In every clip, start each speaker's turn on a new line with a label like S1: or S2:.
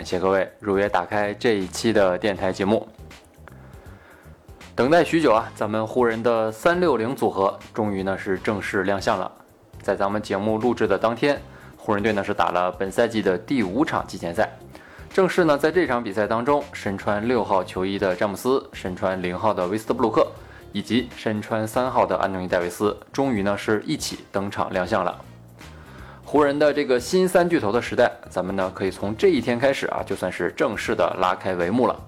S1: 感谢各位如约打开这一期的电台节目。等待许久啊，咱们湖人的三六零组合终于呢是正式亮相了。在咱们节目录制的当天，湖人队呢是打了本赛季的第五场季前赛。正式呢在这场比赛当中，身穿六号球衣的詹姆斯，身穿零号的威斯特布鲁克，以及身穿三号的安东尼戴维斯，终于呢是一起登场亮相了。湖人的这个新三巨头的时代，咱们呢可以从这一天开始啊，就算是正式的拉开帷幕了。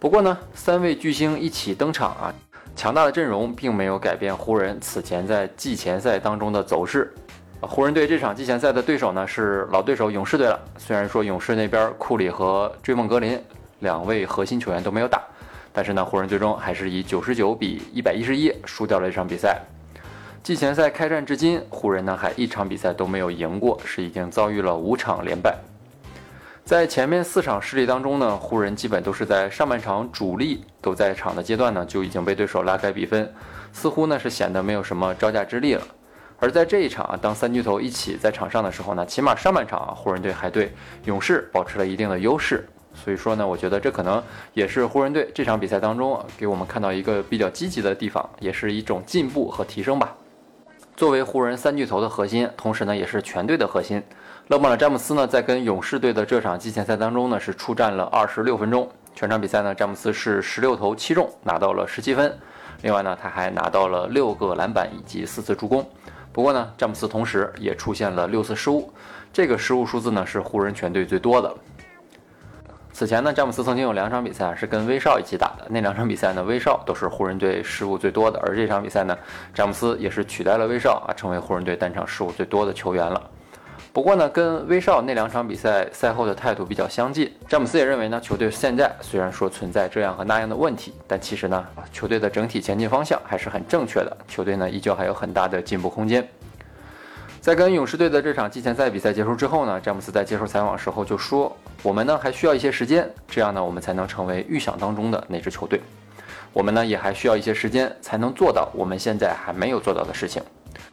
S1: 不过呢，三位巨星一起登场啊，强大的阵容并没有改变湖人此前在季前赛当中的走势。湖人队这场季前赛的对手呢是老对手勇士队了。虽然说勇士那边库里和追梦格林两位核心球员都没有打，但是呢，湖人最终还是以九十九比一百一十一输掉了这场比赛。季前赛开战至今，湖人呢还一场比赛都没有赢过，是已经遭遇了五场连败。在前面四场失利当中呢，湖人基本都是在上半场主力都在场的阶段呢，就已经被对手拉开比分，似乎呢是显得没有什么招架之力了。而在这一场啊，当三巨头一起在场上的时候呢，起码上半场啊，湖人队还对勇士保持了一定的优势。所以说呢，我觉得这可能也是湖人队这场比赛当中给我们看到一个比较积极的地方，也是一种进步和提升吧。作为湖人三巨头的核心，同时呢也是全队的核心，勒布朗詹姆斯呢在跟勇士队的这场季前赛当中呢是出战了二十六分钟，全场比赛呢詹姆斯是十六投七中，拿到了十七分，另外呢他还拿到了六个篮板以及四次助攻。不过呢詹姆斯同时也出现了六次失误，这个失误数字呢是湖人全队最多的。此前呢，詹姆斯曾经有两场比赛是跟威少一起打的，那两场比赛呢，威少都是湖人队失误最多的，而这场比赛呢，詹姆斯也是取代了威少啊，成为湖人队单场失误最多的球员了。不过呢，跟威少那两场比赛赛后的态度比较相近，詹姆斯也认为呢，球队现在虽然说存在这样和那样的问题，但其实呢，球队的整体前进方向还是很正确的，球队呢依旧还有很大的进步空间。在跟勇士队的这场季前赛比赛结束之后呢，詹姆斯在接受采访时候就说：“我们呢还需要一些时间，这样呢我们才能成为预想当中的那支球队。我们呢也还需要一些时间才能做到我们现在还没有做到的事情。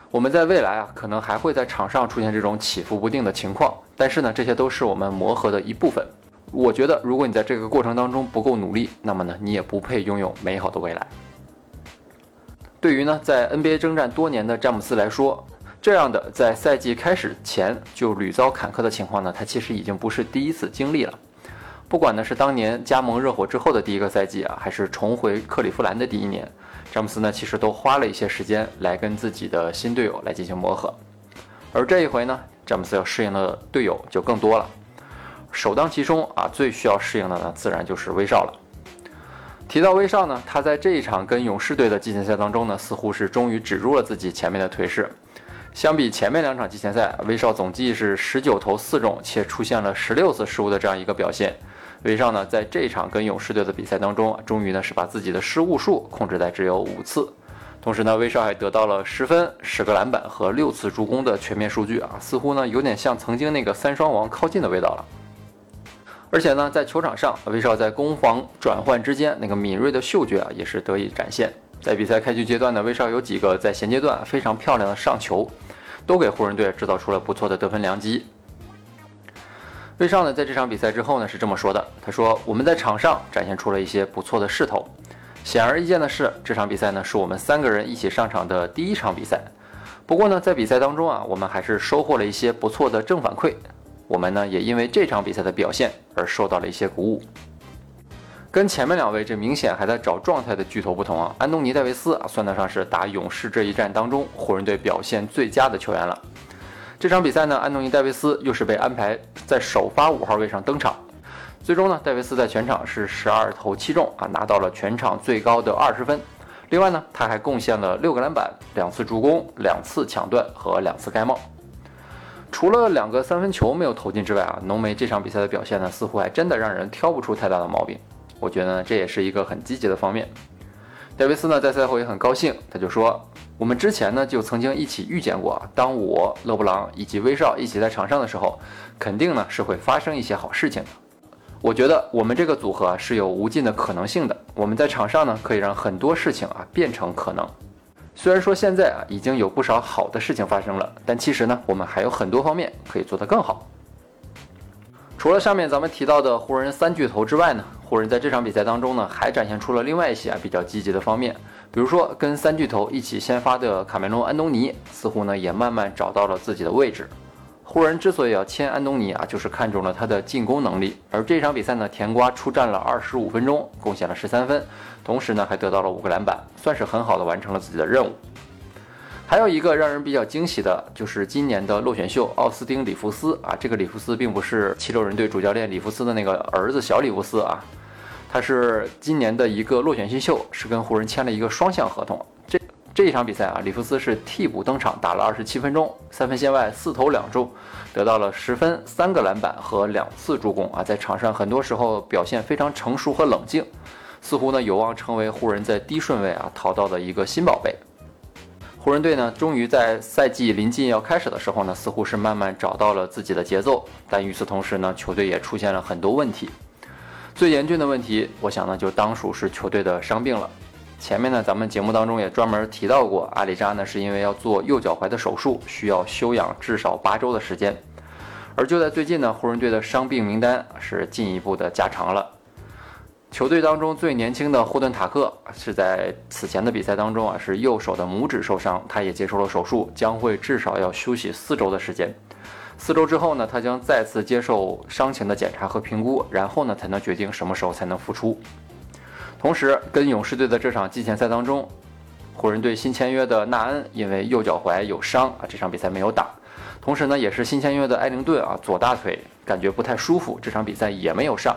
S1: 我们在未来啊可能还会在场上出现这种起伏不定的情况，但是呢这些都是我们磨合的一部分。我觉得如果你在这个过程当中不够努力，那么呢你也不配拥有美好的未来。对于呢在 NBA 征战多年的詹姆斯来说。”这样的在赛季开始前就屡遭坎坷的情况呢，他其实已经不是第一次经历了。不管呢是当年加盟热火之后的第一个赛季啊，还是重回克利夫兰的第一年，詹姆斯呢其实都花了一些时间来跟自己的新队友来进行磨合。而这一回呢，詹姆斯要适应的队友就更多了。首当其冲啊，最需要适应的呢，自然就是威少了。提到威少呢，他在这一场跟勇士队的季前赛当中呢，似乎是终于止住了自己前面的颓势。相比前面两场季前赛，威少总计是十九投四中，且出现了十六次失误的这样一个表现。威少呢，在这场跟勇士队的比赛当中，终于呢是把自己的失误数控制在只有五次。同时呢，威少还得到了十分、十个篮板和六次助攻的全面数据啊，似乎呢有点像曾经那个三双王靠近的味道了。而且呢，在球场上，威少在攻防转换之间那个敏锐的嗅觉啊，也是得以展现。在比赛开局阶段呢，威少有几个在衔接段非常漂亮的上球。都给湖人队制造出了不错的得分良机。威少呢，在这场比赛之后呢，是这么说的：“他说，我们在场上展现出了一些不错的势头。显而易见的是，这场比赛呢，是我们三个人一起上场的第一场比赛。不过呢，在比赛当中啊，我们还是收获了一些不错的正反馈。我们呢，也因为这场比赛的表现而受到了一些鼓舞。”跟前面两位这明显还在找状态的巨头不同啊，安东尼戴维斯啊算得上是打勇士这一战当中湖人队表现最佳的球员了。这场比赛呢，安东尼戴维斯又是被安排在首发五号位上登场。最终呢，戴维斯在全场是十二投七中啊，拿到了全场最高的二十分。另外呢，他还贡献了六个篮板、两次助攻、两次抢断和两次盖帽。除了两个三分球没有投进之外啊，浓眉这场比赛的表现呢，似乎还真的让人挑不出太大的毛病。我觉得呢，这也是一个很积极的方面。戴维斯呢，在赛后也很高兴，他就说：“我们之前呢，就曾经一起遇见过，当我、勒布朗以及威少一起在场上的时候，肯定呢是会发生一些好事情的。我觉得我们这个组合啊是有无尽的可能性的，我们在场上呢可以让很多事情啊变成可能。”虽然说现在啊已经有不少好的事情发生了，但其实呢，我们还有很多方面可以做得更好。除了上面咱们提到的湖人三巨头之外呢，湖人在这场比赛当中呢，还展现出了另外一些啊比较积极的方面，比如说跟三巨头一起先发的卡梅隆·安东尼，似乎呢也慢慢找到了自己的位置。湖人之所以要签安东尼啊，就是看中了他的进攻能力。而这场比赛呢，甜瓜出战了二十五分钟，贡献了十三分，同时呢还得到了五个篮板，算是很好的完成了自己的任务。还有一个让人比较惊喜的就是今年的落选秀奥斯汀·里弗斯啊，这个里弗斯并不是七六人队主教练里弗斯的那个儿子小里弗斯啊，他是今年的一个落选新秀，是跟湖人签了一个双向合同。这这一场比赛啊，里弗斯是替补登场，打了二十七分钟，三分线外四投两中，得到了十分、三个篮板和两次助攻啊，在场上很多时候表现非常成熟和冷静，似乎呢有望成为湖人在低顺位啊淘到的一个新宝贝。湖人队呢，终于在赛季临近要开始的时候呢，似乎是慢慢找到了自己的节奏，但与此同时呢，球队也出现了很多问题。最严峻的问题，我想呢，就当属是球队的伤病了。前面呢，咱们节目当中也专门提到过，阿里扎呢是因为要做右脚踝的手术，需要休养至少八周的时间。而就在最近呢，湖人队的伤病名单是进一步的加长了。球队当中最年轻的霍顿塔克是在此前的比赛当中啊，是右手的拇指受伤，他也接受了手术，将会至少要休息四周的时间。四周之后呢，他将再次接受伤情的检查和评估，然后呢才能决定什么时候才能复出。同时，跟勇士队的这场季前赛当中，湖人队新签约的纳恩因为右脚踝有伤啊，这场比赛没有打。同时呢，也是新签约的埃灵顿啊，左大腿感觉不太舒服，这场比赛也没有上。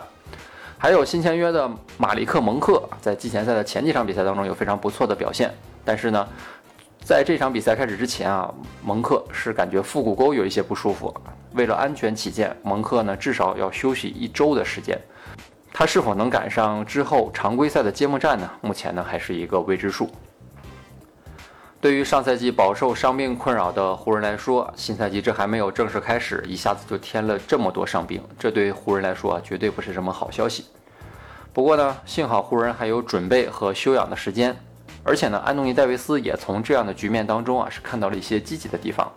S1: 还有新签约的马里克蒙克，在季前赛的前几场比赛当中有非常不错的表现，但是呢，在这场比赛开始之前啊，蒙克是感觉腹股沟有一些不舒服，为了安全起见，蒙克呢至少要休息一周的时间。他是否能赶上之后常规赛的揭幕战呢？目前呢还是一个未知数。对于上赛季饱受伤病困扰的湖人来说，新赛季这还没有正式开始，一下子就添了这么多伤病，这对湖人来说啊绝对不是什么好消息。不过呢，幸好湖人还有准备和休养的时间，而且呢，安东尼戴维斯也从这样的局面当中啊是看到了一些积极的地方。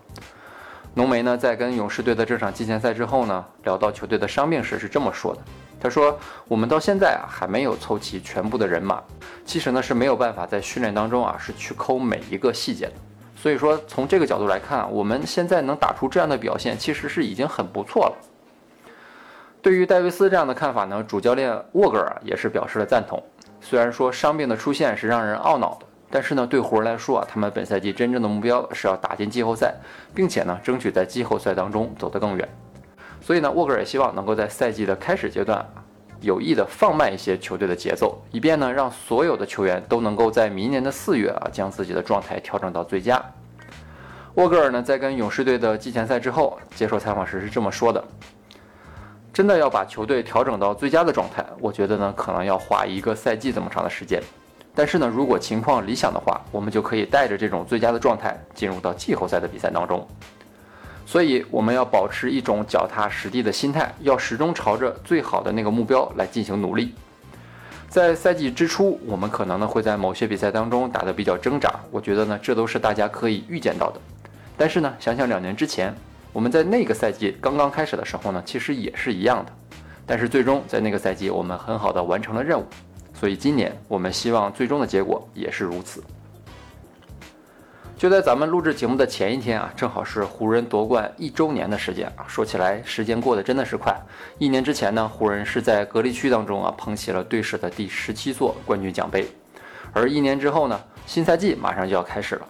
S1: 浓眉呢在跟勇士队的这场季前赛之后呢，聊到球队的伤病时是这么说的。他说：“我们到现在啊还没有凑齐全部的人马，其实呢是没有办法在训练当中啊是去抠每一个细节的。所以说从这个角度来看，我们现在能打出这样的表现，其实是已经很不错了。”对于戴维斯这样的看法呢，主教练沃格尔也是表示了赞同。虽然说伤病的出现是让人懊恼的，但是呢对湖人来说啊，他们本赛季真正的目标是要打进季后赛，并且呢争取在季后赛当中走得更远。所以呢，沃格尔也希望能够在赛季的开始阶段，有意的放慢一些球队的节奏，以便呢让所有的球员都能够在明年的四月啊将自己的状态调整到最佳。沃格尔呢在跟勇士队的季前赛之后接受采访时是这么说的：“真的要把球队调整到最佳的状态，我觉得呢可能要花一个赛季这么长的时间。但是呢，如果情况理想的话，我们就可以带着这种最佳的状态进入到季后赛的比赛当中。”所以我们要保持一种脚踏实地的心态，要始终朝着最好的那个目标来进行努力。在赛季之初，我们可能呢会在某些比赛当中打得比较挣扎，我觉得呢这都是大家可以预见到的。但是呢，想想两年之前，我们在那个赛季刚刚开始的时候呢，其实也是一样的。但是最终在那个赛季，我们很好的完成了任务。所以今年我们希望最终的结果也是如此。就在咱们录制节目的前一天啊，正好是湖人夺冠一周年的时间啊。说起来，时间过得真的是快。一年之前呢，湖人是在隔离区当中啊，捧起了队史的第十七座冠军奖杯。而一年之后呢，新赛季马上就要开始了。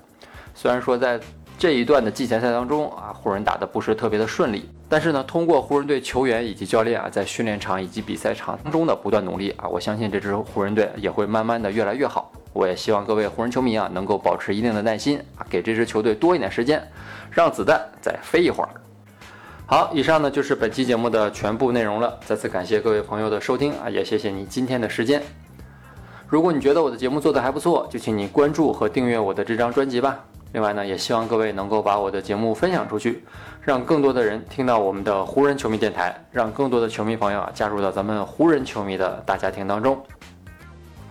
S1: 虽然说在这一段的季前赛当中啊，湖人打的不是特别的顺利，但是呢，通过湖人队球员以及教练啊，在训练场以及比赛场当中的不断努力啊，我相信这支湖人队也会慢慢的越来越好。我也希望各位湖人球迷啊，能够保持一定的耐心啊，给这支球队多一点时间，让子弹再飞一会儿。好，以上呢就是本期节目的全部内容了。再次感谢各位朋友的收听啊，也谢谢你今天的时间。如果你觉得我的节目做得还不错，就请你关注和订阅我的这张专辑吧。另外呢，也希望各位能够把我的节目分享出去，让更多的人听到我们的湖人球迷电台，让更多的球迷朋友啊加入到咱们湖人球迷的大家庭当中。